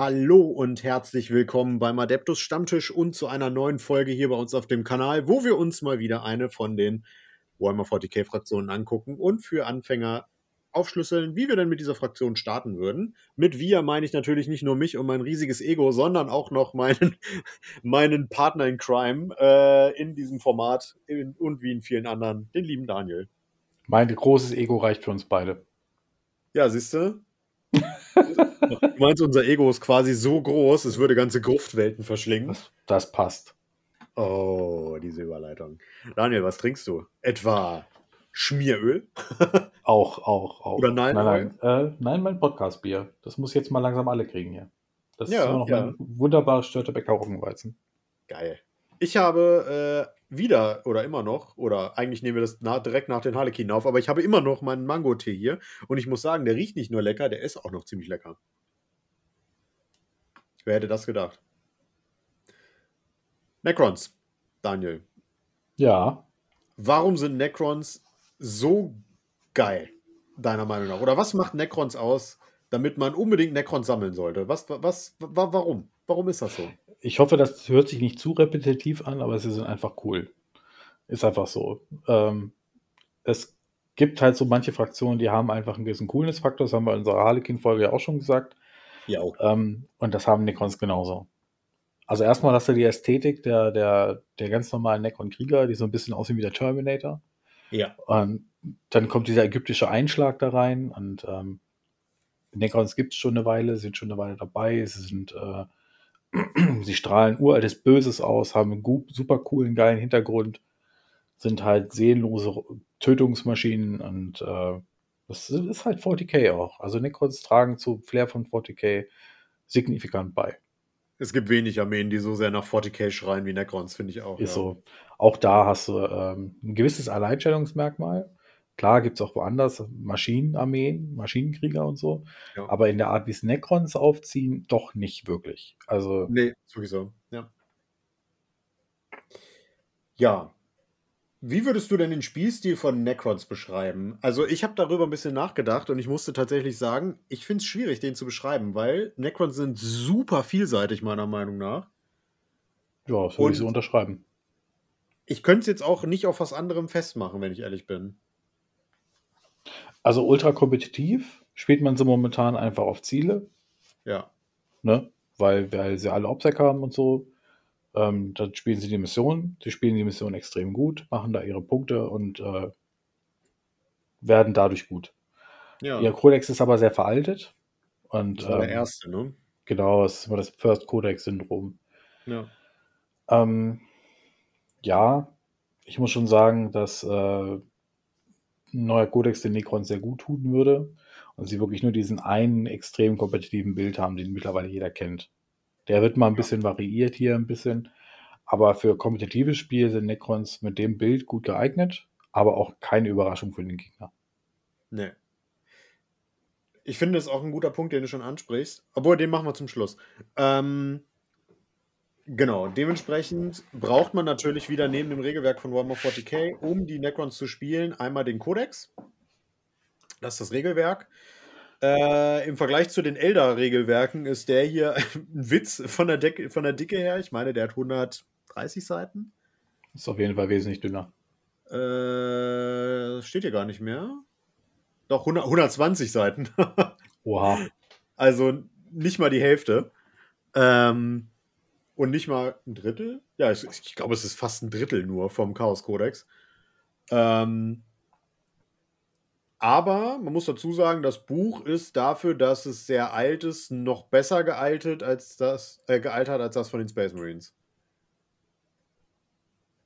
Hallo und herzlich willkommen beim Adeptus Stammtisch und zu einer neuen Folge hier bei uns auf dem Kanal, wo wir uns mal wieder eine von den Warhammer 40k Fraktionen angucken und für Anfänger aufschlüsseln, wie wir denn mit dieser Fraktion starten würden. Mit wir meine ich natürlich nicht nur mich und mein riesiges Ego, sondern auch noch meinen, meinen Partner in Crime äh, in diesem Format in, und wie in vielen anderen, den lieben Daniel. Mein großes Ego reicht für uns beide. Ja, siehst du? du meinst, unser Ego ist quasi so groß, es würde ganze Gruftwelten verschlingen. Das, das passt. Oh, diese Überleitung. Daniel, was trinkst du? Etwa Schmieröl? auch, auch, auch. Oder nein? Nein, nein, äh, nein mein Podcast-Bier. Das muss jetzt mal langsam alle kriegen hier. Das Ja, ist noch ja. mein wunderbares Störtebecker Roggenweizen. Geil. Ich habe äh, wieder oder immer noch, oder eigentlich nehmen wir das na, direkt nach den Harlequinen auf, aber ich habe immer noch meinen Mango-Tee hier und ich muss sagen, der riecht nicht nur lecker, der ist auch noch ziemlich lecker. Wer hätte das gedacht? Necrons, Daniel. Ja, Warum sind Necrons so geil, deiner Meinung nach? Oder was macht Necrons aus, damit man unbedingt Necrons sammeln sollte? Was, was, wa, warum? Warum ist das so? Ich hoffe, das hört sich nicht zu repetitiv an, aber sie sind einfach cool. Ist einfach so. Ähm, es gibt halt so manche Fraktionen, die haben einfach einen gewissen Coolness-Faktor. Das haben wir in unserer Harlequin-Folge ja auch schon gesagt. Ja, auch. Ähm, und das haben Necrons genauso. Also erstmal hast du die Ästhetik der, der, der ganz normalen Necron-Krieger, die so ein bisschen aussehen wie der Terminator. Ja. Und dann kommt dieser ägyptische Einschlag da rein und ähm, Necrons gibt es schon eine Weile, sind schon eine Weile dabei. Sie sind, äh, sie strahlen uraltes Böses aus, haben einen super coolen, geilen Hintergrund, sind halt seelenlose Tötungsmaschinen und äh, das ist halt 40k auch. Also Necrons tragen zu Flair von 40k signifikant bei. Es gibt wenig Armeen, die so sehr nach 40k schreien wie Necrons, finde ich auch. Ist ja. so. Auch da hast du ähm, ein gewisses Alleinstellungsmerkmal. Klar gibt es auch woanders Maschinenarmeen, Maschinenkrieger und so. Ja. Aber in der Art, wie es Necrons aufziehen, doch nicht wirklich. Also, Nee, sowieso. Ja. Ja. Wie würdest du denn den Spielstil von Necrons beschreiben? Also, ich habe darüber ein bisschen nachgedacht und ich musste tatsächlich sagen, ich finde es schwierig, den zu beschreiben, weil Necrons sind super vielseitig, meiner Meinung nach. ja, das würde ich so unterschreiben. Ich könnte es jetzt auch nicht auf was anderem festmachen, wenn ich ehrlich bin. Also ultra kompetitiv spielt man sie momentan einfach auf Ziele, Ja. ne? weil, weil sie alle Obsec haben und so. Ähm, dann spielen sie die Mission. Sie spielen die Mission extrem gut, machen da ihre Punkte und äh, werden dadurch gut. Ja. Ihr Kodex ist aber sehr veraltet. Und das war der ähm, erste, ne? genau, es ist immer das First Codex-Syndrom. Ja. Ähm, ja, ich muss schon sagen, dass äh, ein neuer Codex den Necron sehr gut tun würde und sie wirklich nur diesen einen extrem kompetitiven Bild haben, den mittlerweile jeder kennt. Der wird mal ein bisschen variiert hier ein bisschen, aber für kompetitives Spiel sind Necrons mit dem Bild gut geeignet, aber auch keine Überraschung für den Gegner. Nee. Ich finde, das ist auch ein guter Punkt, den du schon ansprichst. Obwohl, den machen wir zum Schluss. Ähm, genau, dementsprechend braucht man natürlich wieder neben dem Regelwerk von Warhammer 40k, um die Necrons zu spielen, einmal den Codex. Das ist das Regelwerk. Äh, Im Vergleich zu den Elder-Regelwerken ist der hier ein Witz von der, Decke, von der Dicke her. Ich meine, der hat 130 Seiten. Ist auf jeden Fall wesentlich dünner. Äh, steht hier gar nicht mehr. Doch, 100, 120 Seiten. Oha. Also nicht mal die Hälfte. Ähm, und nicht mal ein Drittel. Ja, ich, ich glaube, es ist fast ein Drittel nur vom Chaos Codex. Ähm, aber man muss dazu sagen, das Buch ist dafür, dass es sehr alt ist, noch besser gealtert als das, äh, gealtert als das von den Space Marines.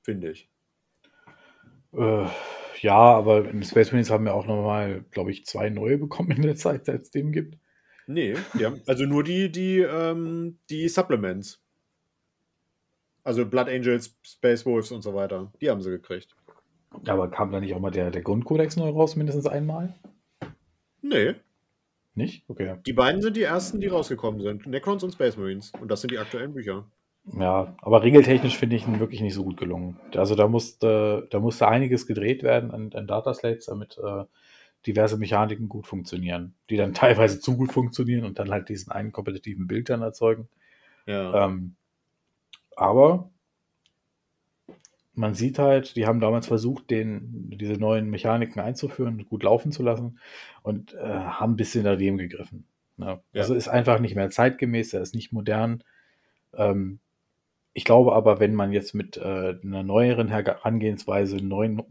Finde ich. Äh, ja, aber in Space Marines haben wir auch nochmal, glaube ich, zwei neue bekommen in der Zeit, seit es dem gibt. Nee, haben, also nur die, die, ähm, die Supplements. Also Blood Angels, Space Wolves und so weiter. Die haben sie gekriegt. Aber kam da nicht auch mal der, der Grundkodex neu raus, mindestens einmal? Nee, Nicht? Okay. die beiden sind die ersten, die rausgekommen sind. Necrons und Space Marines. Und das sind die aktuellen Bücher. Ja, aber regeltechnisch finde ich ihn wirklich nicht so gut gelungen. Also da musste, da musste einiges gedreht werden an, an Dataslates, damit äh, diverse Mechaniken gut funktionieren, die dann teilweise zu gut funktionieren und dann halt diesen einen kompetitiven Bild dann erzeugen. Ja. Ähm, aber man sieht halt, die haben damals versucht, den, diese neuen Mechaniken einzuführen, gut laufen zu lassen und äh, haben ein bisschen daneben gegriffen. Ne? Ja. Also ist einfach nicht mehr zeitgemäß, er ist nicht modern. Ähm, ich glaube aber, wenn man jetzt mit äh, einer neueren Herangehensweise einen neuen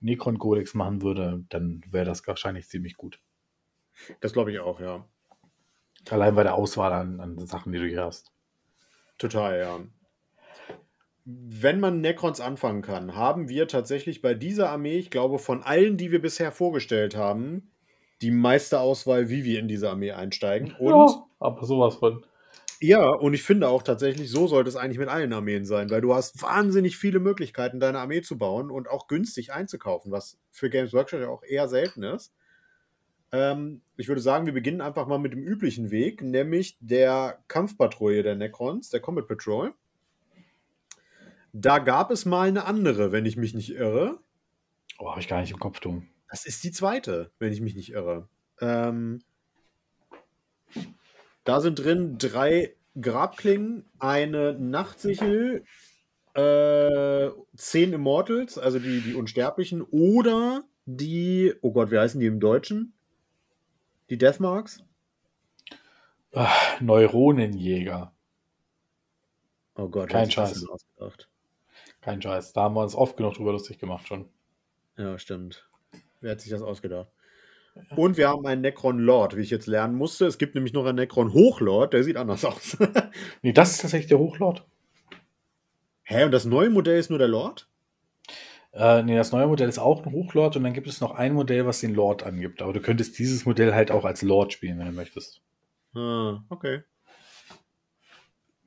Necron-Kodex machen würde, dann wäre das wahrscheinlich ziemlich gut. Das glaube ich auch, ja. Allein bei der Auswahl an, an Sachen, die du hier hast. Total, ja. Wenn man Necrons anfangen kann, haben wir tatsächlich bei dieser Armee, ich glaube, von allen, die wir bisher vorgestellt haben, die meiste Auswahl, wie wir in diese Armee einsteigen. Und ja, aber sowas von. ja, und ich finde auch tatsächlich, so sollte es eigentlich mit allen Armeen sein, weil du hast wahnsinnig viele Möglichkeiten, deine Armee zu bauen und auch günstig einzukaufen, was für Games Workshop ja auch eher selten ist. Ähm, ich würde sagen, wir beginnen einfach mal mit dem üblichen Weg, nämlich der Kampfpatrouille der Necrons, der Combat Patrol. Da gab es mal eine andere, wenn ich mich nicht irre. Oh, habe ich gar nicht im Kopf, du. Das ist die zweite, wenn ich mich nicht irre. Ähm, da sind drin drei Grabklingen, eine Nachtsichel, äh, zehn Immortals, also die, die Unsterblichen, oder die, oh Gott, wie heißen die im Deutschen? Die Deathmarks? Ah, Neuronenjäger. Oh Gott, Kein Scheiß. Kein Scheiß. Da haben wir uns oft genug drüber lustig gemacht schon. Ja, stimmt. Wer hat sich das ausgedacht? Und wir haben einen Necron Lord, wie ich jetzt lernen musste. Es gibt nämlich noch einen Necron Hochlord, der sieht anders aus. Nee, das ist tatsächlich der Hochlord. Hä, und das neue Modell ist nur der Lord? Äh, nee, das neue Modell ist auch ein Hochlord und dann gibt es noch ein Modell, was den Lord angibt. Aber du könntest dieses Modell halt auch als Lord spielen, wenn du möchtest. Ah, okay.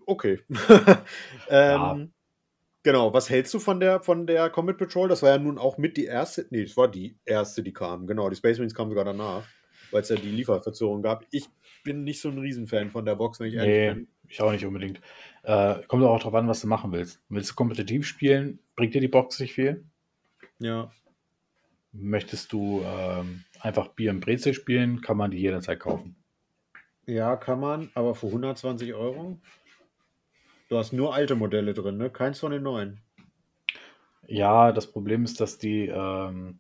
Okay. ähm, Ja. Genau, was hältst du von der, von der Combat Patrol? Das war ja nun auch mit die erste, nee, das war die erste, die kam. Genau, die Space Marines kamen sogar danach, weil es ja die Lieferverzögerung gab. Ich bin nicht so ein Riesenfan von der Box, wenn ich ehrlich Nee, bin. ich auch nicht unbedingt. Äh, kommt auch darauf an, was du machen willst. Willst du kompetitiv spielen, bringt dir die Box nicht viel. Ja, Möchtest du ähm, einfach Bier und Brezel spielen, kann man die jederzeit kaufen. ja, kann man, aber für 120 Euro? Du hast nur alte Modelle drin, ne? Keins von den neuen. Ja, das Problem ist, dass die, ähm,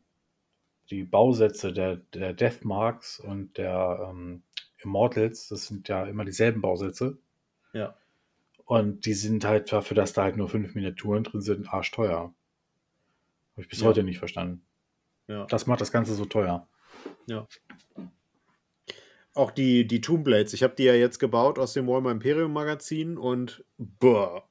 die Bausätze der, der Deathmarks und der ähm, Immortals, das sind ja immer dieselben Bausätze. Ja. Und die sind halt dafür, dass da halt nur fünf Miniaturen drin sind, arschteuer. Habe ich bis Ja. heute nicht verstanden. Ja. Das macht das Ganze so teuer. Auch die, die Tomb Blades, ich habe die ja jetzt gebaut aus dem Warhammer Imperium Magazin und boah,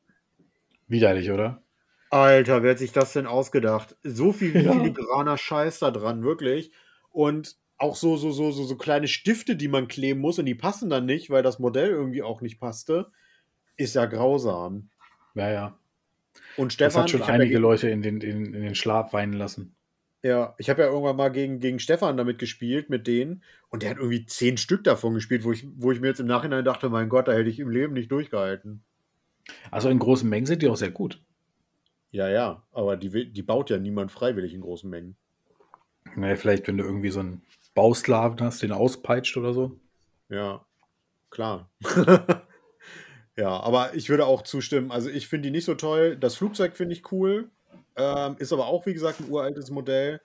Widerlich, oder? Alter, wer hat sich das denn ausgedacht? So viel Ja. filigraner Scheiß da dran, wirklich. Und auch so, so, so, so, so kleine Stifte, die man kleben muss und die passen dann nicht, weil das Modell irgendwie auch nicht passte. Ist ja grausam. Ja, ja. Und Das Stefan, hat schon einige ja, Leute in den, in, in den Schlaf weinen lassen. ja, ich habe ja irgendwann mal gegen, gegen Stefan damit gespielt, mit denen. Und der hat irgendwie zehn Stück davon gespielt, wo ich, wo ich mir jetzt im Nachhinein dachte, mein Gott, da hätte ich im Leben nicht durchgehalten. Also in großen Mengen sind die auch sehr gut. Ja, ja, aber die, die baut ja niemand freiwillig in großen Mengen. Naja, vielleicht, wenn du irgendwie so einen Bausklaven hast, den auspeitscht oder so. Ja, klar. ja, aber ich würde auch zustimmen. Also ich finde die nicht so toll. Das Flugzeug finde ich cool. Ähm, ist aber auch, wie gesagt, ein uraltes Modell.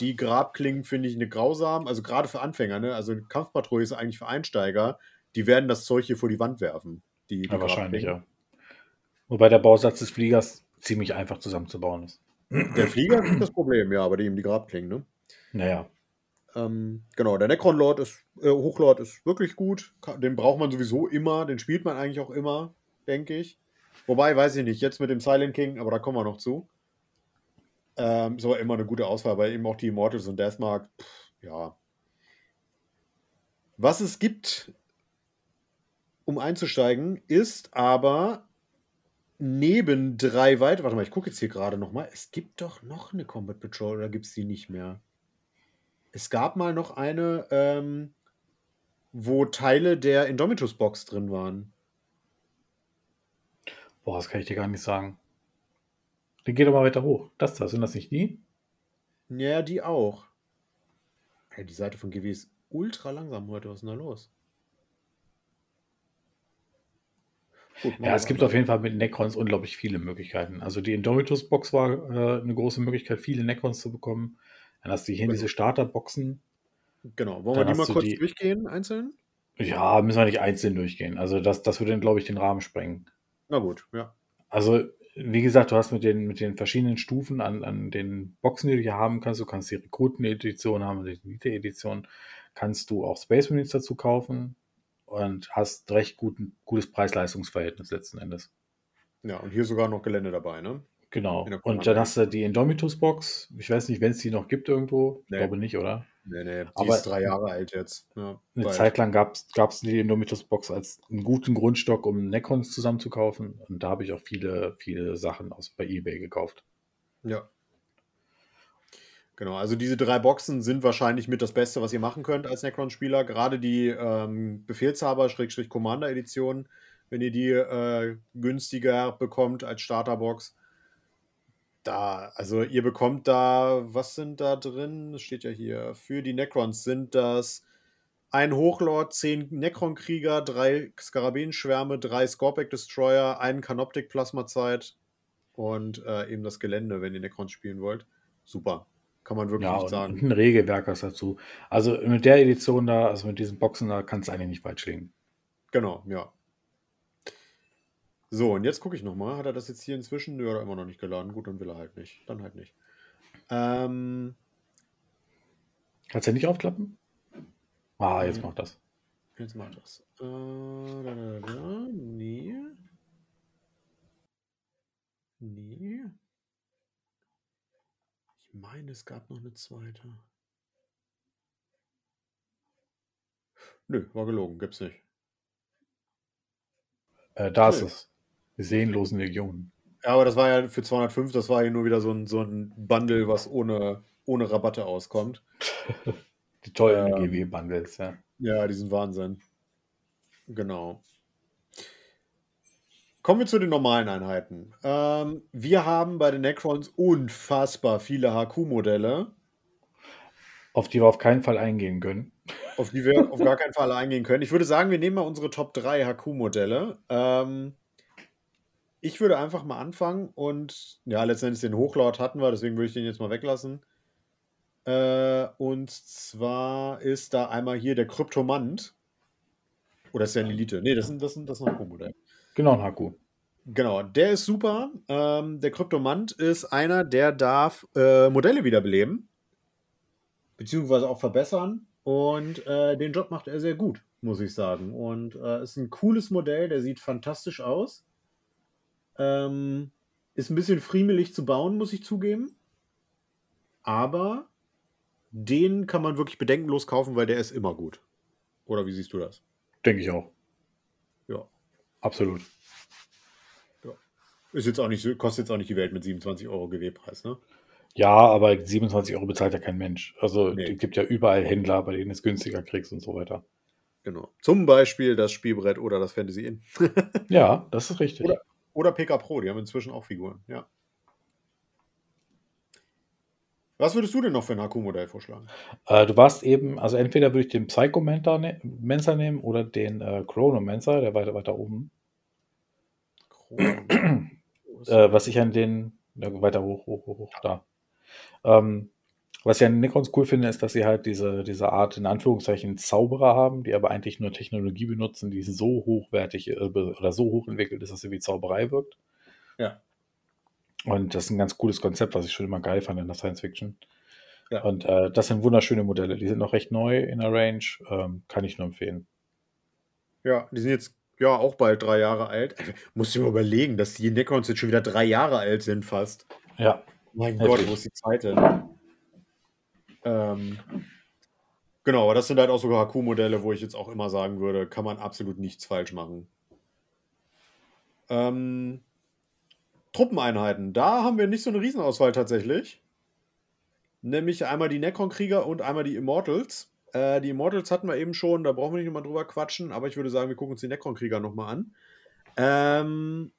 Die Grabklingen finde ich eine grausam. Also gerade für Anfänger, ne? Also Kampfpatrouille ist eigentlich für Einsteiger. Die werden das Zeug hier vor die Wand werfen. Die, die Ja, wahrscheinlich, ja. Wobei der Bausatz des Fliegers ziemlich einfach zusammenzubauen ist. Der Flieger ist das Problem, ja, aber die eben die Grabklingen, ne? Naja. Ähm, genau, der Necron Lord ist, äh, Hochlord ist wirklich gut. Den braucht man sowieso immer. Den spielt man eigentlich auch immer, denke ich. Wobei, weiß ich nicht, jetzt mit dem Silent King, aber da kommen wir noch zu. Ähm, ist aber immer eine gute Auswahl, weil eben auch die Immortals und Deathmark, pff, ja. Was es gibt, um einzusteigen, ist aber neben drei weitere. Warte mal, ich gucke jetzt hier gerade nochmal. Es gibt doch noch eine Combat Patrol oder gibt es die nicht mehr? Es gab mal noch eine, ähm, wo Teile der Indomitus-Box drin waren. Boah, das kann ich dir gar nicht sagen. Dann geh doch mal weiter hoch. Das da, sind das nicht die? Ja, die auch. Hey, die Seite von GW ist ultra langsam heute. Was ist denn da los? Gut, ja, es gibt auf jeden Fall mit Necrons unglaublich viele Möglichkeiten. Also die Indomitus-Box war äh, eine große Möglichkeit, viele Necrons zu bekommen. Dann hast du hier genau. diese Starter-Boxen. Genau. Wollen wir die mal kurz die... durchgehen, einzeln? Ja, müssen wir nicht einzeln durchgehen. Also das, das würde, glaube ich, den Rahmen sprengen. Na gut, ja. Also, wie gesagt, du hast mit den, mit den verschiedenen Stufen an, an den Boxen, die du hier haben kannst, du kannst die Rekruten-Edition haben, die Elite-Edition, kannst du auch Space Marines dazu kaufen und hast recht guten, gutes Preis-Leistungs-Verhältnis letzten Endes. Ja, und hier sogar noch Gelände dabei, ne? Genau. Und dann hast du die Indomitus-Box. Ich weiß nicht, wenn es die noch gibt irgendwo. Ich nee. glaube nicht, oder? Nee, nee, die Aber ist drei Jahre alt jetzt. Ja, eine bald. Zeit lang gab es die Indomitus-Box als einen guten Grundstock, um Necrons zusammenzukaufen. Und da habe ich auch viele, viele Sachen aus bei Ebay gekauft. Ja. Genau, also diese drei Boxen sind wahrscheinlich mit das Beste, was ihr machen könnt als Necron-Spieler. Gerade die ähm, Befehlshaber-Commander-Edition, wenn ihr die äh, günstiger bekommt als Starterbox. Da, also ihr bekommt da, was sind da drin? Das steht ja hier. Für die Necrons sind das ein Hochlord, zehn Necron-Krieger, drei Skarabenschwärme, drei Scorpic-Destroyer, einen Canoptic-Plasmazeit und äh, eben das Gelände, wenn ihr Necrons spielen wollt. Super. Kann man wirklich ja, nicht sagen. Ein Regelwerk was dazu. Also mit der Edition da, also mit diesen Boxen da, kann es eigentlich nicht falsch liegen. Genau, ja. So, und jetzt gucke ich nochmal. Hat er das jetzt hier inzwischen? Nö, hat er immer noch nicht geladen. Gut, dann will er halt nicht. Dann halt nicht. Ähm, Kannst du ja nicht aufklappen? Ah, jetzt macht das. Jetzt macht das. Äh, da, da, da, nee. Nee meine, es gab noch eine zweite. Nö, war gelogen, gibt's nicht. Äh, da ist es. Seelenlosen Legionen. Ja, aber das war ja für 205, das war ja nur wieder so ein, so ein Bundle, was ohne, ohne Rabatte auskommt. die tollen äh, GW-Bundles, ja. Ja, die sind Wahnsinn. Genau. Kommen wir zu den normalen Einheiten. Ähm, wir haben bei den Necrons unfassbar viele HQ-Modelle. Auf die wir auf keinen Fall eingehen können. Auf die wir auf gar keinen Fall eingehen können. Ich würde sagen, wir nehmen mal unsere Top 3 HQ-Modelle. Ähm, ich würde einfach mal anfangen und ja, letztendlich den Hochlord hatten wir, deswegen würde ich den jetzt mal weglassen. Äh, und zwar ist da einmal hier der Kryptomant. Oder ist der ein Elite? Nee, das, sind, das, sind, das ist ein HQ-Modell. Genau, ein Haku. Genau, der ist super. Ähm, der Kryptomant ist einer, der darf äh, Modelle wiederbeleben. Beziehungsweise auch verbessern. Und äh, den Job macht er sehr gut, muss ich sagen. Und äh, ist ein cooles Modell, der sieht fantastisch aus. Ähm, ist ein bisschen friemelig zu bauen, muss ich zugeben. Aber den kann man wirklich bedenkenlos kaufen, weil der ist immer gut. Oder wie siehst du das? Denke ich auch. Ja. Absolut. Ja. Ist jetzt auch nicht, kostet jetzt auch nicht die Welt mit 27 Euro GW-Preis, ne? Ja, aber 27 Euro bezahlt ja kein Mensch. Also nee. es gibt ja überall Händler, bei denen es günstiger kriegst und so weiter. Genau. Zum Beispiel das Spielbrett oder das Fantasy Inn. ja, das ist richtig. Oder, oder PK Pro, die haben inzwischen auch Figuren, ja. Was würdest du denn noch für ein HQ-Modell vorschlagen? Äh, du warst eben, also entweder würde ich den Psychomancer ne nehmen oder den äh, Chronomancer, der weiter weiter oben. äh, was ich an den, ja, weiter hoch, hoch, hoch, hoch, da. Ähm, was ich an Necrons cool finde, ist, dass sie halt diese, diese Art, in Anführungszeichen, Zauberer haben, die aber eigentlich nur Technologie benutzen, die so hochwertig äh, oder so hoch entwickelt ist, dass sie wie Zauberei wirkt. Ja. Und das ist ein ganz cooles Konzept, was ich schon immer geil fand in der Science Fiction. Ja. Und äh, das sind wunderschöne Modelle. Die sind noch recht neu in der Range. Ähm, kann ich nur empfehlen. Ja, die sind jetzt ja auch bald drei Jahre alt. Muss ich mir überlegen, dass die Necrons jetzt schon wieder drei Jahre alt sind, fast. Ja. Mein. Gott, wo ist die Zeit denn? Ähm, genau, aber das sind halt auch sogar HQ-Modelle, wo ich jetzt auch immer sagen würde, kann man absolut nichts falsch machen. Ähm, Truppeneinheiten. Da haben wir nicht so eine Riesenauswahl tatsächlich. Nämlich einmal die Necron-Krieger und einmal die Immortals. Äh, die Immortals hatten wir eben schon, da brauchen wir nicht nochmal drüber quatschen, aber ich würde sagen, wir gucken uns die Necron-Krieger nochmal an. Ähm,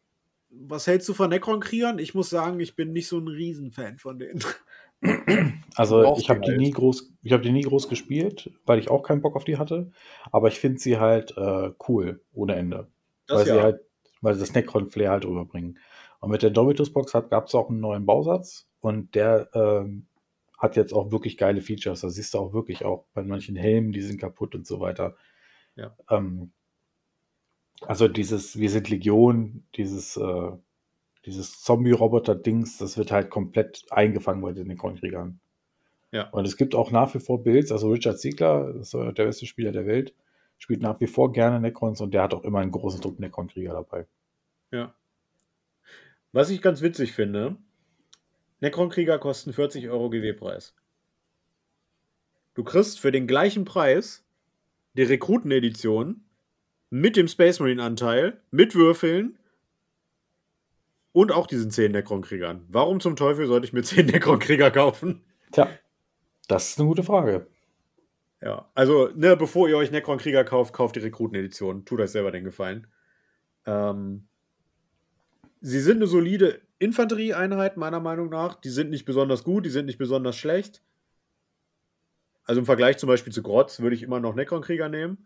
was hältst du von Necron-Kriegern? Ich muss sagen, ich bin nicht so ein Riesenfan von denen. Also ich habe die halt. nie groß, ich habe die nie groß gespielt, weil ich auch keinen Bock auf die hatte. Aber ich finde sie halt äh, cool, ohne Ende. Das weil sie ja. halt, weil sie das Necron-Flair halt rüberbringen. Und mit der Domitus-Box gab es auch einen neuen Bausatz und der ähm, hat jetzt auch wirklich geile Features. Da siehst du auch wirklich auch bei manchen Helmen, die sind kaputt und so weiter. Ja. Ähm, also dieses, wir sind Legion, dieses, äh, dieses Zombie-Roboter-Dings, das wird halt komplett eingefangen bei den Necron-Kriegern. Ja. Und es gibt auch nach wie vor Builds, also Richard Ziegler, das ist der beste Spieler der Welt, spielt nach wie vor gerne Necrons und der hat auch immer einen großen Druck Necron-Krieger dabei. Ja. Was ich ganz witzig finde, Necron-Krieger kosten 40 Euro GW-Preis. Du kriegst für den gleichen Preis die Rekruten-Edition mit dem Space Marine-Anteil, mit Würfeln und auch diesen 10 Necron-Kriegern. Warum zum Teufel sollte ich mir 10 Necron-Krieger kaufen? Tja, das ist eine gute Frage. Ja, also, ne, bevor ihr euch Necron-Krieger kauft, kauft die Rekruten-Edition. Tut euch selber den Gefallen. Ähm, sie sind eine solide Infanterieeinheit, meiner Meinung nach. Die sind nicht besonders gut, die sind nicht besonders schlecht. Also im Vergleich zum Beispiel zu Grotz würde ich immer noch Necron-Krieger nehmen.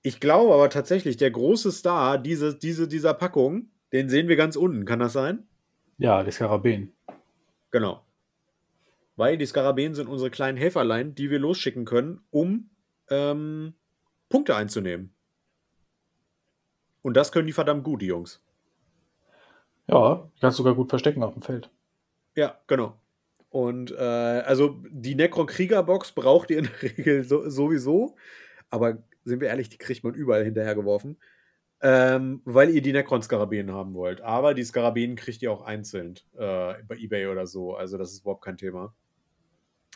Ich glaube aber tatsächlich, der große Star diese, diese, dieser Packung, den sehen wir ganz unten. Kann das sein? Ja, die Skarabäen. Genau. Weil die Skarabäen sind unsere kleinen Helferlein, die wir losschicken können, um ähm, Punkte einzunehmen. Und das können die verdammt gut, die Jungs. Ja, die kannst du sogar gut verstecken auf dem Feld. Ja, genau. Und äh, also die Necron-Krieger-Box braucht ihr in der Regel so, sowieso. Aber sind wir ehrlich, die kriegt man überall hinterhergeworfen. Ähm, weil ihr die Necron-Skarabäen haben wollt. Aber die Skarabäen kriegt ihr auch einzeln äh, bei Ebay oder so. Also das ist überhaupt kein Thema.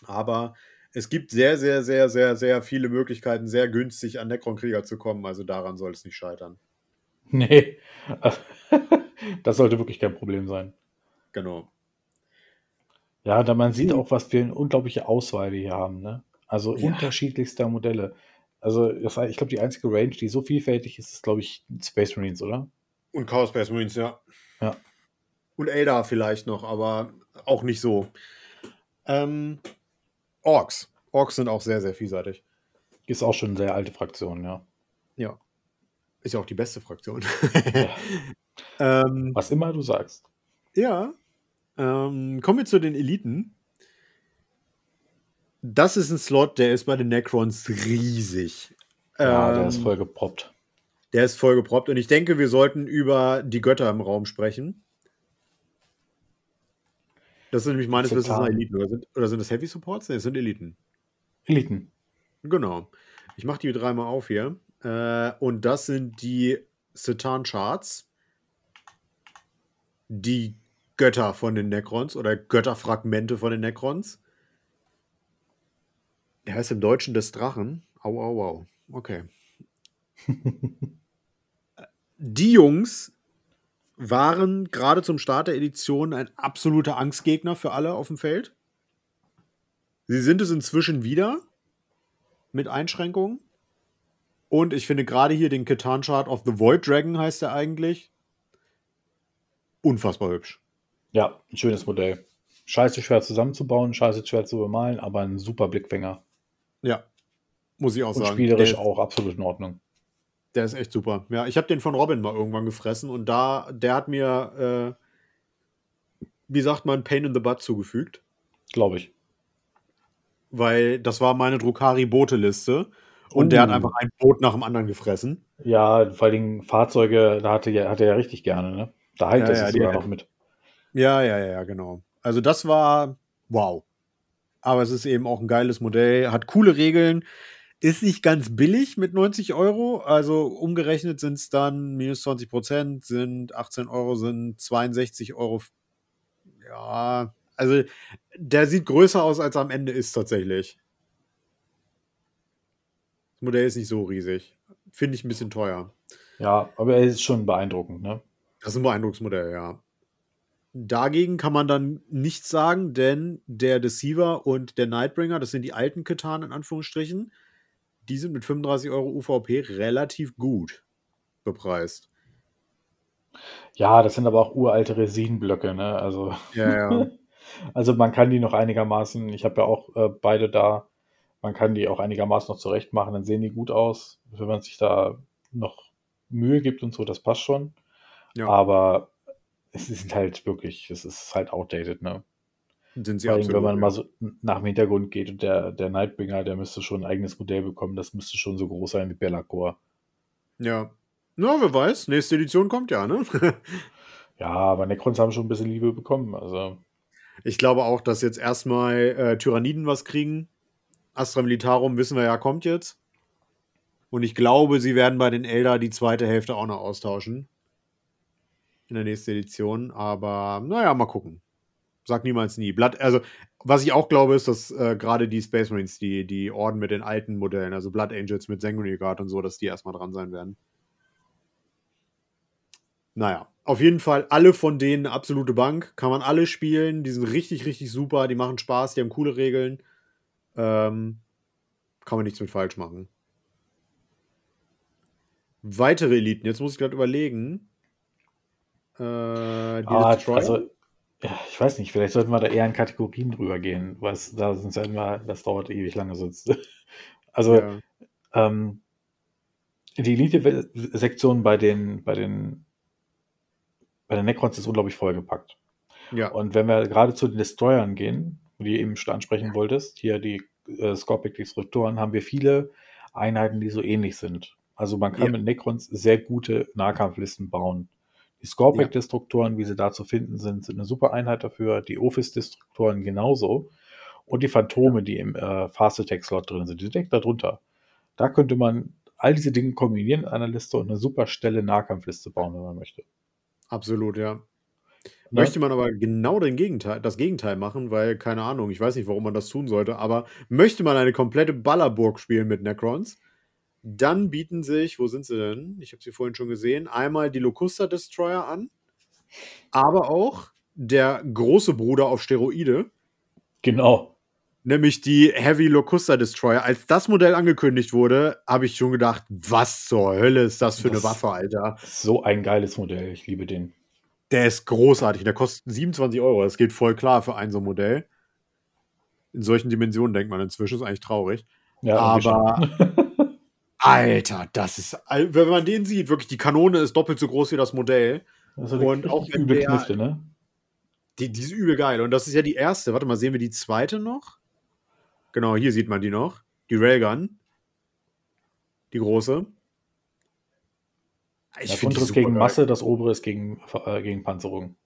Aber es gibt sehr, sehr, sehr, sehr, sehr viele Möglichkeiten, sehr günstig an Necron-Krieger zu kommen. Also daran soll es nicht scheitern. Nee, das sollte wirklich kein Problem sein. Genau. Ja, da man sieht auch, was für eine unglaubliche Auswahl wir hier haben. Ne? Also Ja. unterschiedlichster Modelle. Also das, ich glaube, die einzige Range, die so vielfältig ist, ist, glaube ich, Space Marines, oder? Und Chaos Space Marines, ja. Ja. Und Eldar vielleicht noch, aber auch nicht so. Ähm, Orks. Orks sind auch sehr, sehr vielseitig. Ist auch schon eine sehr alte Fraktion, ja. Ja. Ist ja auch die beste Fraktion. Ja. ähm, Was immer du sagst. ja. Ähm, kommen wir zu den Eliten. Das ist ein Slot, der ist bei den Necrons riesig. Ja, der Ähm, ist voll geproppt. Der ist voll geproppt und ich denke, wir sollten über die Götter im Raum sprechen. Das sind nämlich meines Wissens. Eliten. Oder sind, oder sind das Heavy Supports? Ne, das sind Eliten. Eliten. Genau. Ich mache die dreimal auf hier. Äh, und das sind die Satan Charts. Die Götter von den Necrons oder Götterfragmente von den Necrons. Der heißt im Deutschen des Drachen. Au, au, au. Okay. Die Jungs waren gerade zum Start der Edition ein absoluter Angstgegner für alle auf dem Feld. Sie sind es inzwischen wieder mit Einschränkungen. Und ich finde gerade hier den Catan Chart of the Void Dragon heißt er eigentlich. Unfassbar hübsch. Ja, ein schönes Modell. Scheiße schwer zusammenzubauen, scheiße schwer zu bemalen, aber ein super Blickfänger. Ja. Muss ich auch Und sagen. spielerisch der, auch absolut in Ordnung. der ist echt super. Ja, ich habe den von Robin mal irgendwann gefressen und da, der hat mir, äh, wie sagt man, Pain in the Butt zugefügt. Glaube ich. Weil das war meine Drukari-Boote-Liste. Und der hat Uh. einfach ein Boot nach dem anderen gefressen. Ja, vor allen Dingen Fahrzeuge, da hatte, ja, hatte er ja richtig gerne, ne? Da heilt Ja, es ja, sogar noch mit. Ja, ja, ja, genau. Also das war wow. Aber es ist eben auch ein geiles Modell, hat coole Regeln, ist nicht ganz billig mit 90 Euro. Also umgerechnet sind es dann minus 20 Prozent, sind 18 Euro, sind 62 Euro. Ja, also der sieht größer aus, als er am Ende ist tatsächlich. Das Modell ist nicht so riesig. Finde ich ein bisschen teuer. Ja, aber er ist schon beeindruckend, ne? Das ist ein Beeindrucksmodell, ja. Dagegen kann man dann nichts sagen, denn der Deceiver und der Nightbringer, das sind die alten Katan in Anführungsstrichen, die sind mit 35 Euro UVP relativ gut bepreist. Ja, das sind aber auch uralte Resinblöcke, ne? Also, Ja, ja. Also man kann die noch einigermaßen, ich habe ja auch äh, beide da, man kann die auch einigermaßen noch zurecht machen, dann sehen die gut aus. Wenn man sich da noch Mühe gibt und so, das passt schon. Ja. Aber es ist halt wirklich, es ist halt outdated, ne? Sind sie Vor allem, wenn man mal so nach dem Hintergrund geht und der, der Nightbringer, der müsste schon ein eigenes Modell bekommen, das müsste schon so groß sein wie Bellacore. Ja. Na, wer weiß, nächste Edition kommt ja, ne? Ja, aber Necrons haben schon ein bisschen Liebe bekommen. Also, Ich glaube auch, dass jetzt erstmal äh, Tyranniden was kriegen. Astra Militarum wissen wir ja, kommt jetzt. Und ich glaube, sie werden bei den Elder die zweite Hälfte auch noch austauschen. In der nächsten Edition. Aber naja, mal gucken. Sag niemals nie. Blood, also, was ich auch glaube, ist, dass äh, gerade die Space Marines, die, die Orden mit den alten Modellen, also Blood Angels mit Sanguinary Guard und so, dass die erstmal dran sein werden. Naja, auf jeden Fall alle von denen absolute Bank. Kann man alle spielen. Die sind richtig, richtig super. Die machen Spaß. Die haben coole Regeln. Ähm, kann man nichts mit falsch machen. Weitere Eliten. Jetzt muss ich gerade überlegen. Äh, ah, also, ja, ich weiß nicht, vielleicht sollten wir da eher in Kategorien drüber gehen, weil da sind ja immer, das dauert ewig lange sonst. Also, ja. ähm, die Elite-Sektion bei den, bei den, bei den Necrons ist unglaublich vollgepackt. ja. Und wenn wir gerade zu den Destroyern gehen, die du eben schon ansprechen wolltest, hier die äh, Scorpic Disruptoren, haben wir viele Einheiten, die so ähnlich sind. Also man kann Ja. mit Necrons sehr gute Nahkampflisten bauen. Die Scorpic Destruktoren, wie sie da zu finden sind, sind eine super Einheit dafür. Die Ophis Destruktoren genauso. Und die Phantome, die im äh, Fast Attack Slot drin sind, die sind direkt darunter. Da könnte man all diese Dinge kombinieren in einer Liste und eine super Stelle Nahkampfliste bauen, wenn man möchte. Absolut, ja. Möchte man aber genau den Gegenteil, das Gegenteil machen, weil, keine Ahnung, ich weiß nicht, warum man das tun sollte, aber möchte man eine komplette Ballerburg spielen mit Necrons, dann bieten sich, wo sind sie denn? Ich habe sie vorhin schon gesehen, einmal die Locusta Destroyer an, aber auch der große Bruder auf Steroide, Genau. nämlich die Heavy Locusta Destroyer. Als das Modell angekündigt wurde, habe ich schon gedacht, was zur Hölle ist das für Das- eine Waffe, Alter? So ein geiles Modell. Ich liebe den. Der ist großartig. Der kostet 27 Euro. Das geht voll klar für ein so ein Modell. In solchen Dimensionen denkt man inzwischen. Ist eigentlich traurig. Ja, Aber-. Alter, das ist. Wenn man den sieht, wirklich, die Kanone ist doppelt so groß wie das Modell. Also Und auch übel der- Knifte, ne? Die, die ist übel geil. Und das ist ja die erste. Warte mal, sehen wir die zweite noch? Genau, hier sieht man die noch. Die Railgun. Die große. Ich Das untere ist gegen geil. Masse, das obere ist gegen, äh, gegen Panzerung.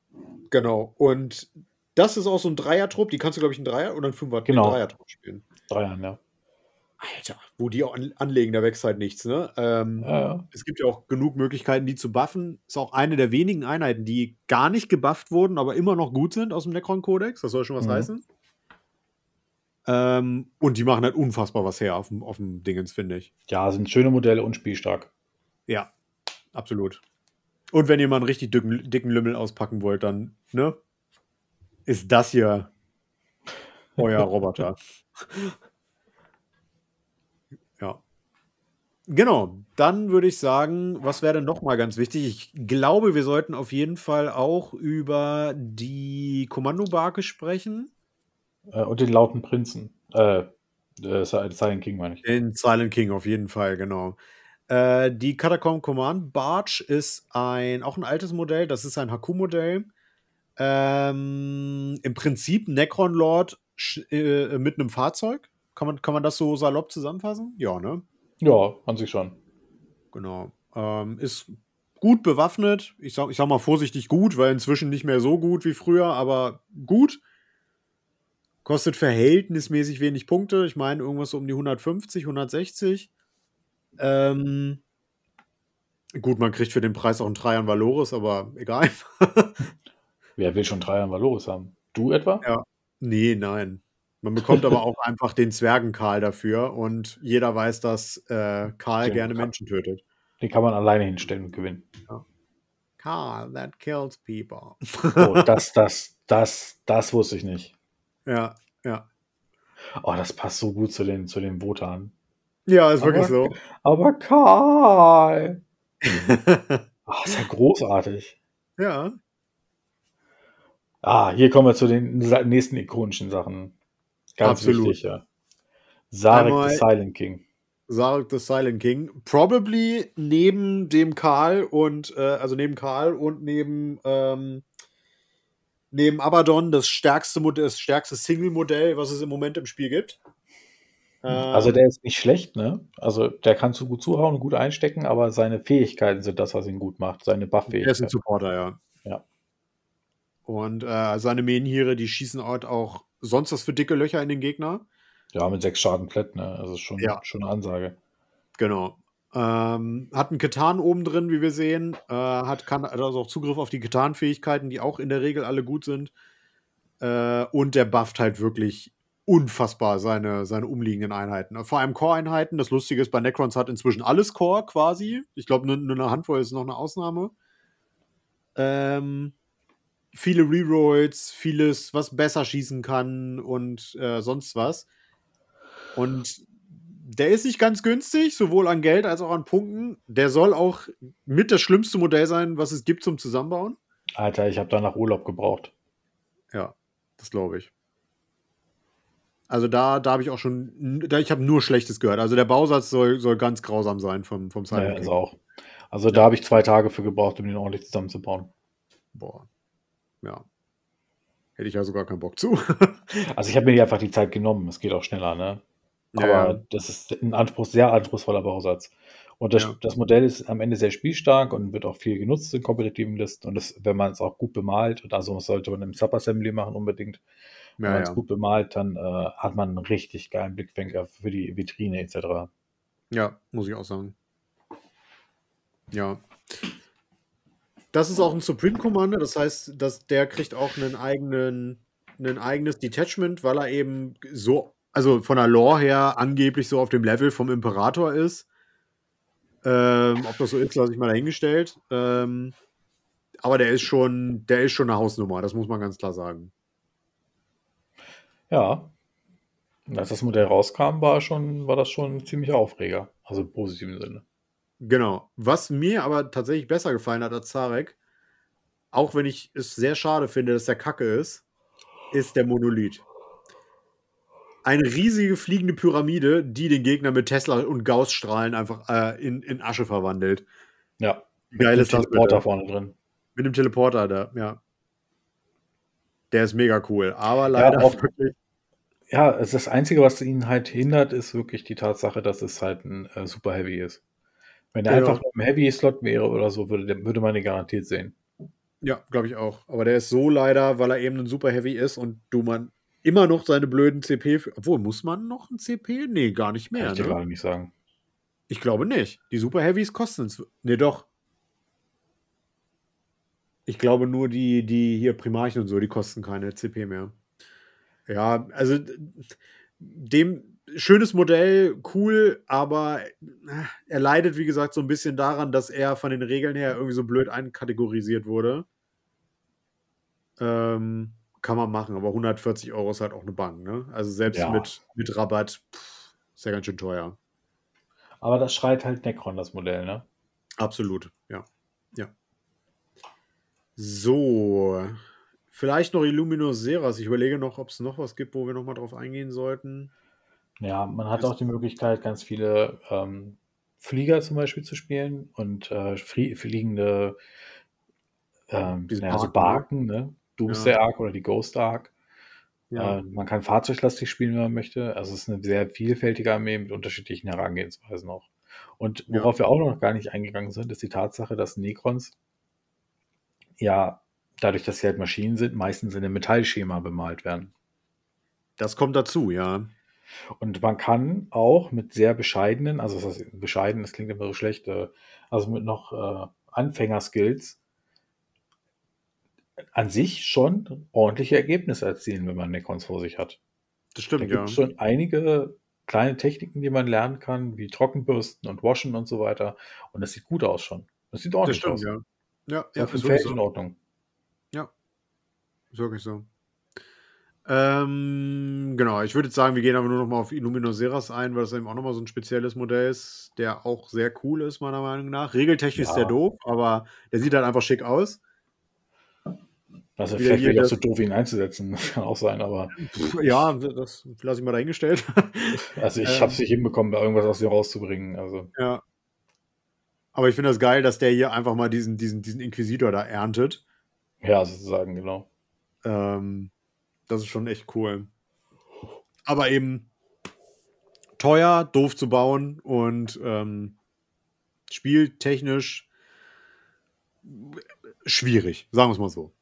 Genau. Und das ist auch so ein Dreier-Trupp. Die kannst du, glaube ich, einen Dreier oder einen Fünfer Genau. Dreier-Trupp spielen. Dreiern, ja. Alter, wo die auch an, anlegen, da wächst halt nichts, ne? Ähm, Ja, ja. Es gibt ja auch genug Möglichkeiten, die zu buffen. Ist auch eine der wenigen Einheiten, die gar nicht gebufft wurden, aber immer noch gut sind aus dem Necron-Kodex. Das soll schon was Mhm. heißen. Ähm, und die machen halt unfassbar was her auf dem, auf dem Dingens, finde ich. ja, sind schöne Modelle und spielstark. Ja, absolut. Und wenn ihr mal einen richtig dicken, dicken Lümmel auspacken wollt, dann, ne? Ist das hier euer Roboter. ja. Genau, dann würde ich sagen, was wäre denn noch mal ganz wichtig? Ich glaube, wir sollten auf jeden Fall auch über die Kommandobarke sprechen. Äh, und den lauten Prinzen. Äh, äh, Silent King meine ich. In Silent King auf jeden Fall, genau. Äh, die Catacomb Command Barge ist ein, auch ein altes Modell. Das ist ein Haku-Modell. Ähm, Im Prinzip Necron Lord äh, mit einem Fahrzeug. Kann man, kann man das so salopp zusammenfassen? Ja, ne? Ja, an sich schon. Genau. Ähm, ist gut bewaffnet. Ich sag, ich sag mal vorsichtig gut, weil inzwischen nicht mehr so gut wie früher, aber gut. Kostet verhältnismäßig wenig Punkte. Ich meine, irgendwas so um die 150, 160. Ähm, gut, man kriegt für den Preis auch einen Dreier Valores, aber egal. Wer will schon Dreiern Valores haben? Du etwa? Ja. nee, nein. Man bekommt aber auch einfach den Zwergenkarl dafür und jeder weiß, dass äh, Karl Ja, gerne Karl. Menschen tötet. Den kann man alleine hinstellen und gewinnen. Karl, that kills people. Oh, das, das, das, das wusste ich nicht. ja, ja. Oh, das passt so gut zu den, zu den Wotan. Ja, ist wirklich Aber- so. Aber Karl! Ach, ist ja großartig. ja. Ah, hier kommen wir zu den nächsten ikonischen Sachen. Ganz Absolut. wichtig, ja. Sarek Einmal the Silent King. Sarek the Silent King. Probably neben dem Karl und, äh, also neben Karl und neben, ähm, neben Abaddon das stärkste, das stärkste Single-Modell, was es im Moment im Spiel gibt. Also der ist nicht schlecht, ne? Also der kann zu gut zuhauen und gut einstecken, aber seine Fähigkeiten sind das, was ihn gut macht. Seine Buff-Fähigkeiten. Er ist ein Supporter, ja. Ja. Und äh, seine Menhiere, die schießen halt auch sonst was für dicke Löcher in den Gegner. Ja, mit sechs Schaden flat, ne? Also schon, ja. schon eine Ansage. Genau. Ähm, hat einen Ketan oben drin, wie wir sehen. Äh, hat kann also auch Zugriff auf die Ketan-Fähigkeiten, die auch in der Regel alle gut sind. Äh, und der bufft halt wirklich unfassbar seine, seine umliegenden Einheiten. Vor allem Core-Einheiten. Das Lustige ist, bei Necrons hat inzwischen alles Core quasi. Ich glaube, nur, nur eine Handvoll ist noch eine Ausnahme. Ähm, viele Rerolls, vieles, was besser schießen kann und äh, sonst was. Und der ist nicht ganz günstig, sowohl an Geld als auch an Punkten. Der soll auch mit das schlimmste Modell sein, was es gibt zum Zusammenbauen. Alter, ich habe da nach Urlaub gebraucht. Ja, das glaube ich. Also da, da habe ich auch schon, da, ich habe nur Schlechtes gehört. Also der Bausatz soll, soll ganz grausam sein vom, vom Silent ja, King. auch. Also da habe ich zwei Tage für gebraucht, um den ordentlich zusammenzubauen. Boah. Ja. Hätte ich ja sogar keinen Bock zu. also ich habe mir einfach die Zeit genommen. Es geht auch schneller, ne? Aber ja. das ist ein Anspruch, sehr anspruchsvoller Bausatz. Und das, ja. das, Modell ist am Ende sehr spielstark und wird auch viel genutzt in kompetitiven Listen. Und das, wenn man es auch gut bemalt, und also sollte man im Subassembly machen unbedingt, wenn man es gut bemalt, dann äh, hat man einen richtig geilen Blickfänger für die Vitrine etc. Ja, muss ich auch sagen. Ja. Das ist auch ein Supreme Commander, das heißt, dass der kriegt auch einen eigenen, ein eigenes Detachment, weil er eben so, also von der Lore her angeblich so auf dem Level vom Imperator ist. Ähm, ob das so ist, lasse ich mal dahingestellt. Ähm, aber der ist schon, der ist schon eine Hausnummer, das muss man ganz klar sagen. Ja. als das Modell rauskam, war schon, war das schon ein ziemlicher Aufreger. Also im positiven Sinne. Genau. Was mir aber tatsächlich besser gefallen hat als Zarek, auch wenn ich es sehr schade finde, dass der Kacke ist, ist der Monolith. Eine riesige fliegende Pyramide, die den Gegner mit Tesla und Gauss-Strahlen einfach äh, in, in Asche verwandelt. Ja. Geil ist das Teleporter vorne drin. Mit dem Teleporter da, ja. Der ist mega cool. Aber leider ja, auch, wirklich. Ja, das Einzige, was ihn halt hindert, ist wirklich die Tatsache, dass es halt ein äh, Super Heavy ist. Wenn er genau. einfach nur im Heavy-Slot wäre oder so, würde, würde man ihn garantiert sehen. Ja, glaube ich auch. Aber der ist so leider, weil er eben ein Super Heavy ist und du man immer noch seine blöden CP. Obwohl, muss man noch ein CP? Nee, gar nicht mehr. Kann ich dir ne? gar nicht sagen. Ich glaube nicht. Die Super Heavies kosten es. Nee, doch. Ich glaube nur die, die hier Primarchen und so, die kosten keine CP mehr. Ja, also dem schönes Modell, cool, aber äh, er leidet, wie gesagt, so ein bisschen daran, dass er von den Regeln her irgendwie so blöd einkategorisiert wurde. Ähm, kann man machen, aber 140 Euro ist halt auch eine Bank, ne? Also selbst ja. mit, mit Rabatt pff, ist ja ganz schön teuer. Aber das schreit halt Necron, das Modell, ne? Absolut, ja. Ja. So, vielleicht noch Illuminus Seras. Ich überlege noch, ob es noch was gibt, wo wir noch mal drauf eingehen sollten. Ja, man hat auch die Möglichkeit, ganz viele ähm, Flieger zum Beispiel zu spielen und äh, fliegende ähm, ja, also Barken, ne? Doomsday ja. Arc oder die Ghost Arc. Ja. Äh, man kann fahrzeuglastig spielen, wenn man möchte. Also es ist eine sehr vielfältige Armee mit unterschiedlichen Herangehensweisen auch. Und worauf wir auch noch gar nicht eingegangen sind, ist die Tatsache, dass Necrons ja, dadurch, dass sie halt Maschinen sind, meistens in einem Metallschema bemalt werden. Das kommt dazu, ja. Und man kann auch mit sehr bescheidenen, also das heißt, bescheiden, das klingt immer so schlecht, äh, also mit noch äh, Anfängerskills an sich schon ordentliche Ergebnisse erzielen, wenn man Necrons vor sich hat. Das stimmt, da gibt es schon einige kleine Techniken, die man lernen kann, wie Trockenbürsten und Waschen und so weiter. Und das sieht gut aus schon. Das sieht ordentlich das stimmt, aus. Ja. Ja, ja, ist völlig in Ordnung. Ja, ist wirklich so. Ähm, genau, ich würde jetzt sagen, wir gehen aber nur noch mal auf Illuminoseras ein, weil das eben auch noch mal so ein spezielles Modell ist, der auch sehr cool ist, meiner Meinung nach. Regeltechnisch ja. ist der doof, aber der sieht halt einfach schick aus. Also Wieder vielleicht das- zu doof, ihn einzusetzen. Das kann auch sein, aber Ja, das lasse ich mal dahingestellt. also ich Ähm. habe es nicht hinbekommen, da irgendwas aus ihm rauszubringen. Also ja. Aber ich finde das geil, dass der hier einfach mal diesen, diesen, diesen Inquisitor da erntet. ja, sozusagen, genau. Ähm, das ist schon echt cool. Aber eben teuer, doof zu bauen und ähm, spieltechnisch schwierig, sagen wir es mal so.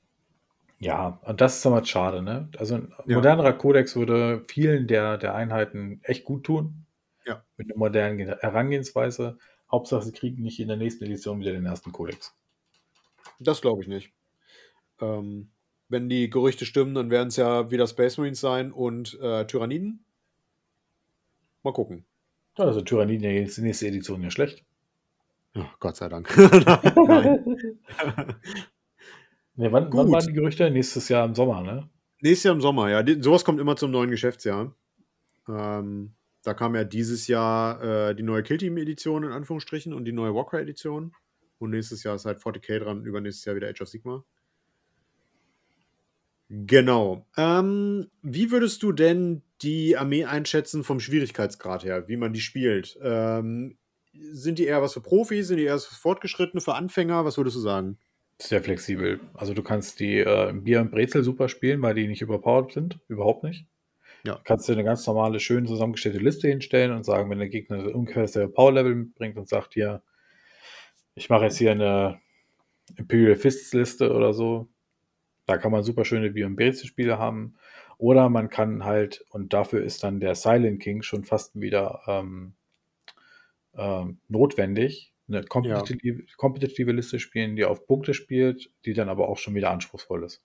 Ja, und das ist aber schade, ne? Also ein Ja. modernerer Kodex würde vielen der, der Einheiten echt gut tun. Ja. Mit einer modernen Ge- Herangehensweise. Hauptsache, sie kriegen nicht in der nächsten Edition wieder den ersten Kodex. Das glaube ich nicht. Ähm, wenn die Gerüchte stimmen, dann werden es ja wieder Space Marines sein und äh, Tyranniden. Mal gucken. Ja, also Tyranniden ist die nächste Edition ja schlecht. Ja, Gott sei Dank. Nein. Ne, wann, wann waren die Gerüchte? Nächstes Jahr im Sommer, ne? Nächstes Jahr im Sommer, ja. Die, sowas kommt immer zum neuen Geschäftsjahr. Ähm, da kam ja dieses Jahr äh, die neue Kill Team Edition in Anführungsstrichen und die neue Walker Edition. Und nächstes Jahr ist halt 40k dran, übernächstes Jahr wieder Age of Sigma. Genau. Ähm, wie würdest du denn die Armee einschätzen vom Schwierigkeitsgrad her, wie man die spielt? Ähm, sind die eher was für Profis, sind die eher was für Fortgeschrittene, für Anfänger? Was würdest du sagen? Sehr flexibel. Also du kannst die äh, Bier und Brezel super spielen, weil die nicht überpowered sind. Überhaupt nicht. Ja. Du kannst dir eine ganz normale, schön zusammengestellte Liste hinstellen und sagen, wenn der Gegner ungefähr dasselbe Power-Level mitbringt und sagt hier, ich mache jetzt hier eine Imperial Fists Liste oder so, da kann man super schöne Brezel-Spiele haben. Oder man kann halt, und dafür ist dann der Silent King schon fast wieder ähm, ähm, notwendig, eine kompetitive, kompetitive Liste spielen, die auf Punkte spielt, die dann aber auch schon wieder anspruchsvoll ist.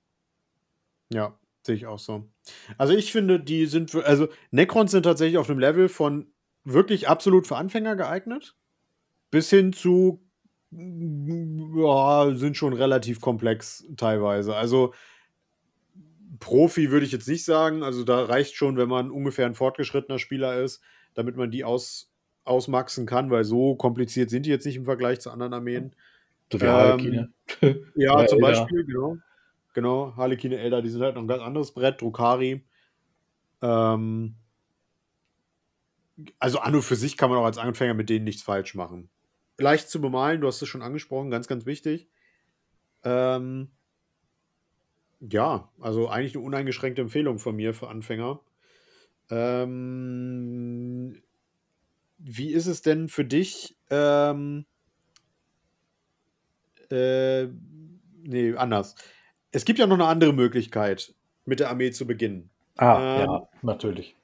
Ja, sehe ich auch so. Also ich finde, die sind, also Necrons sind tatsächlich auf einem Level von wirklich absolut für Anfänger geeignet, bis hin zu, ja, sind schon relativ komplex teilweise. Also Profi würde ich jetzt nicht sagen, also da reicht schon, wenn man ungefähr ein fortgeschrittener Spieler ist, damit man die aus, ausmaxen kann, weil so kompliziert sind die jetzt nicht im Vergleich zu anderen Armeen. So wie Ähm. Ja, Oder zum Elder. Beispiel, genau. Genau, Harlequine Elder, die sind halt noch ein ganz anderes Brett, Drukari. Ähm, also an und für sich kann man auch als Anfänger mit denen nichts falsch machen. Leicht zu bemalen, du hast es schon angesprochen, ganz, ganz wichtig. Ähm, ja, also eigentlich eine uneingeschränkte Empfehlung von mir für Anfänger. Ähm, wie ist es denn für dich? Ähm, äh, nee, anders. Es gibt ja noch eine andere Möglichkeit, mit der Armee zu beginnen. Ah, ähm, ja, natürlich.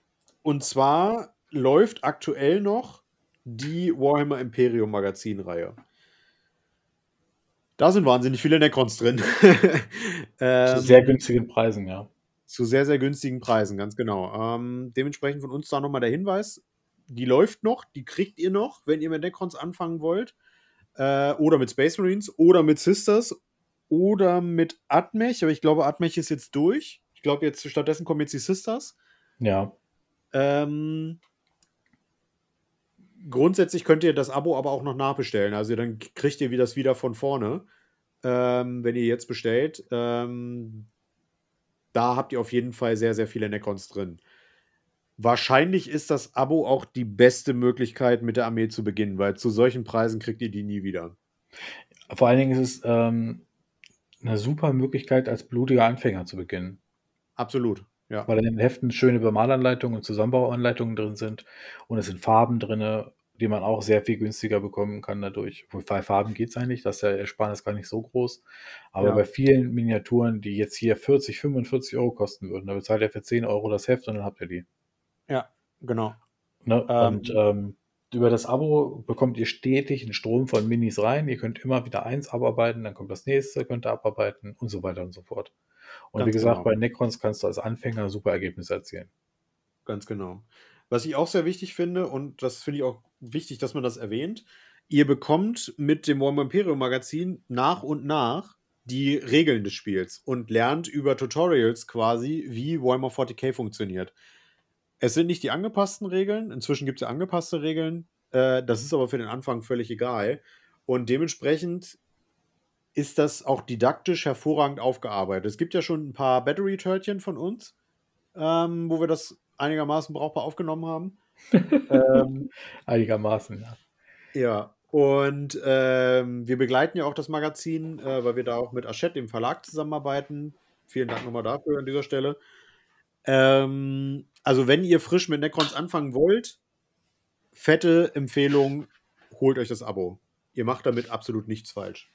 Und zwar läuft aktuell noch die Warhammer Imperium Magazinreihe. Da sind wahnsinnig viele Necrons drin. ähm, Zu sehr günstigen Preisen, ja. zu sehr, sehr günstigen Preisen, ganz genau. Ähm, dementsprechend von uns da nochmal der Hinweis: Die läuft noch, die kriegt ihr noch, wenn ihr mit Necrons anfangen wollt. Äh, oder mit Space Marines oder mit Sisters oder mit Atmech. Aber ich glaube, Atmech ist jetzt durch. Ich glaube, jetzt stattdessen kommen jetzt die Sisters. Ja, Ähm, grundsätzlich könnt ihr das Abo aber auch noch nachbestellen. Also dann kriegt ihr das wieder von vorne, ähm, wenn ihr jetzt bestellt. Ähm, da habt ihr auf jeden Fall sehr, sehr viele Necrons drin. Wahrscheinlich ist das Abo auch die beste Möglichkeit, mit der Armee zu beginnen, weil zu solchen Preisen kriegt ihr die nie wieder. vor allen Dingen ist es ähm, eine super Möglichkeit, als blutiger Anfänger zu beginnen. Absolut. Ja. Weil in den Heften schöne Bemalanleitungen und Zusammenbauanleitungen drin sind und es sind Farben drin, die man auch sehr viel günstiger bekommen kann dadurch. Bei Farben geht es eigentlich, das ist der Ersparnis gar nicht so groß. Aber Ja. bei vielen Miniaturen, die jetzt hier 40, 45 Euro kosten würden, da bezahlt ihr für 10 Euro das Heft und dann habt ihr die. Ja, genau. Ne? Ähm, und ähm, über das Abo bekommt ihr stetig einen Strom von Minis rein. Ihr könnt immer wieder eins abarbeiten, dann kommt das nächste, könnt ihr abarbeiten und so weiter und so fort. Und Ganz wie gesagt, genau. bei Necrons kannst du als Anfänger super Ergebnisse erzielen. Ganz genau. Was ich auch sehr wichtig finde, und das finde ich auch wichtig, dass man das erwähnt, ihr bekommt mit dem Warhammer Imperium Magazin nach und nach die Regeln des Spiels und lernt über Tutorials quasi, wie Warhammer 40k funktioniert. Es sind nicht die angepassten Regeln, inzwischen gibt es ja angepasste Regeln, äh, das ist aber für den Anfang völlig egal. Und dementsprechend ist das auch didaktisch hervorragend aufgearbeitet. Es gibt ja schon ein paar Battery-Törtchen von uns, ähm, wo wir das einigermaßen brauchbar aufgenommen haben. ähm, einigermaßen, ja. Ja, und ähm, wir begleiten ja auch das Magazin, äh, weil wir da auch mit Aschett, dem Verlag, zusammenarbeiten. Vielen Dank nochmal dafür an dieser Stelle. Ähm, also, wenn ihr frisch mit Necrons anfangen wollt, fette Empfehlung, holt euch das Abo. Ihr macht damit absolut nichts falsch.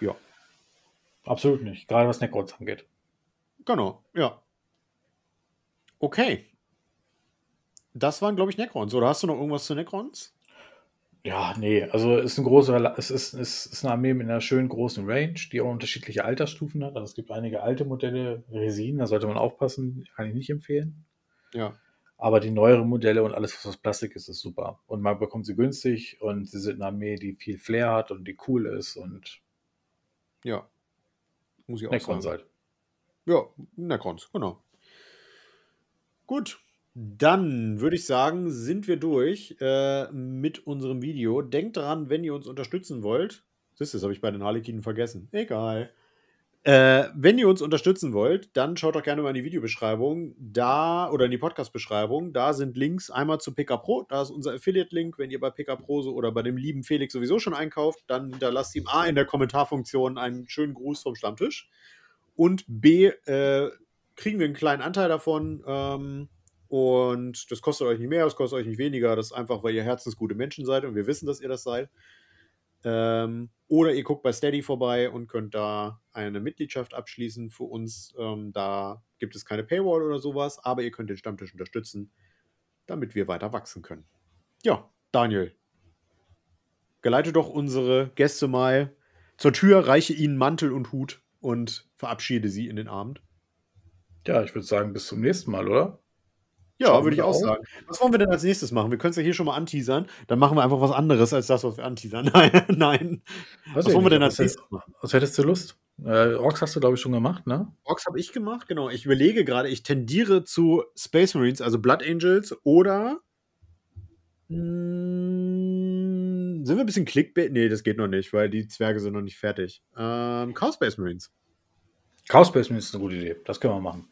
Ja. Absolut nicht, gerade was Necrons angeht. Genau, ja. Okay. Das waren, glaube ich, Necrons. Oder hast du noch irgendwas zu Necrons? Ja, nee, also es ist ein großer, es ist, es ist eine Armee mit einer schönen großen Range, die auch unterschiedliche Altersstufen hat. Also es gibt einige alte Modelle, Resin, da sollte man aufpassen, kann ich nicht empfehlen. Ja. Aber die neueren Modelle und alles, was aus Plastik ist, ist super. Und man bekommt sie günstig und sie sind eine Armee, die viel Flair hat und die cool ist und ja. Muss ich auch Necrons sagen. Halt. Ja, Necrons, genau. Gut, dann würde ich sagen, sind wir durch äh, mit unserem Video. Denkt dran, wenn ihr uns unterstützen wollt. Das, habe ich bei den Harlekinen vergessen. Egal. Äh, wenn ihr uns unterstützen wollt, dann schaut doch gerne mal in die Videobeschreibung da oder in die Podcast-Beschreibung. Da sind Links einmal zu PK Pro. Da ist unser Affiliate-Link. Wenn ihr bei PK Pro so oder bei dem lieben Felix sowieso schon einkauft, dann hinterlasst ihm A in der Kommentarfunktion einen schönen Gruß vom Stammtisch. Und B äh, kriegen wir einen kleinen Anteil davon. Ähm, und das kostet euch nicht mehr, das kostet euch nicht weniger. Das ist einfach, weil ihr herzensgute Menschen seid und wir wissen, dass ihr das seid. Ähm, oder ihr guckt bei Steady vorbei und könnt da eine Mitgliedschaft abschließen für uns. Ähm, da gibt es keine Paywall oder sowas, aber ihr könnt den Stammtisch unterstützen, damit wir weiter wachsen können. Ja, Daniel, geleite doch unsere Gäste mal zur Tür, reiche ihnen Mantel und Hut und verabschiede sie in den Abend. Ja, ich würde sagen, bis zum nächsten Mal, oder? Ja, würde ich auch sagen. Was wollen wir denn als nächstes machen? Wir können es ja hier schon mal anteasern. Dann machen wir einfach was anderes als das, was wir anteasern. Nein, nein. Was, was wollen wir denn als nächstes machen? Was hättest du Lust? Äh, Orks hast du, glaube ich, schon gemacht, ne? Orks habe ich gemacht, genau. Ich überlege gerade, ich tendiere zu Space Marines, also Blood Angels oder. Mh, hm, sind wir ein bisschen Clickbait? Nee, das geht noch nicht, weil die Zwerge sind noch nicht fertig. Ähm, Chaos Space Marines. Chaos Space Marines ist eine gute Idee. Das können wir machen.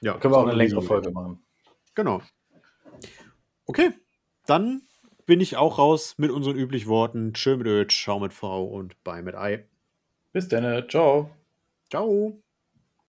Ja, können wir auch eine längere Folge machen. Genau. Okay, dann bin ich auch raus mit unseren üblichen Worten. Tschö mit Ö, ciao mit V und bye mit Ei. Bis dann, ciao. Ciao.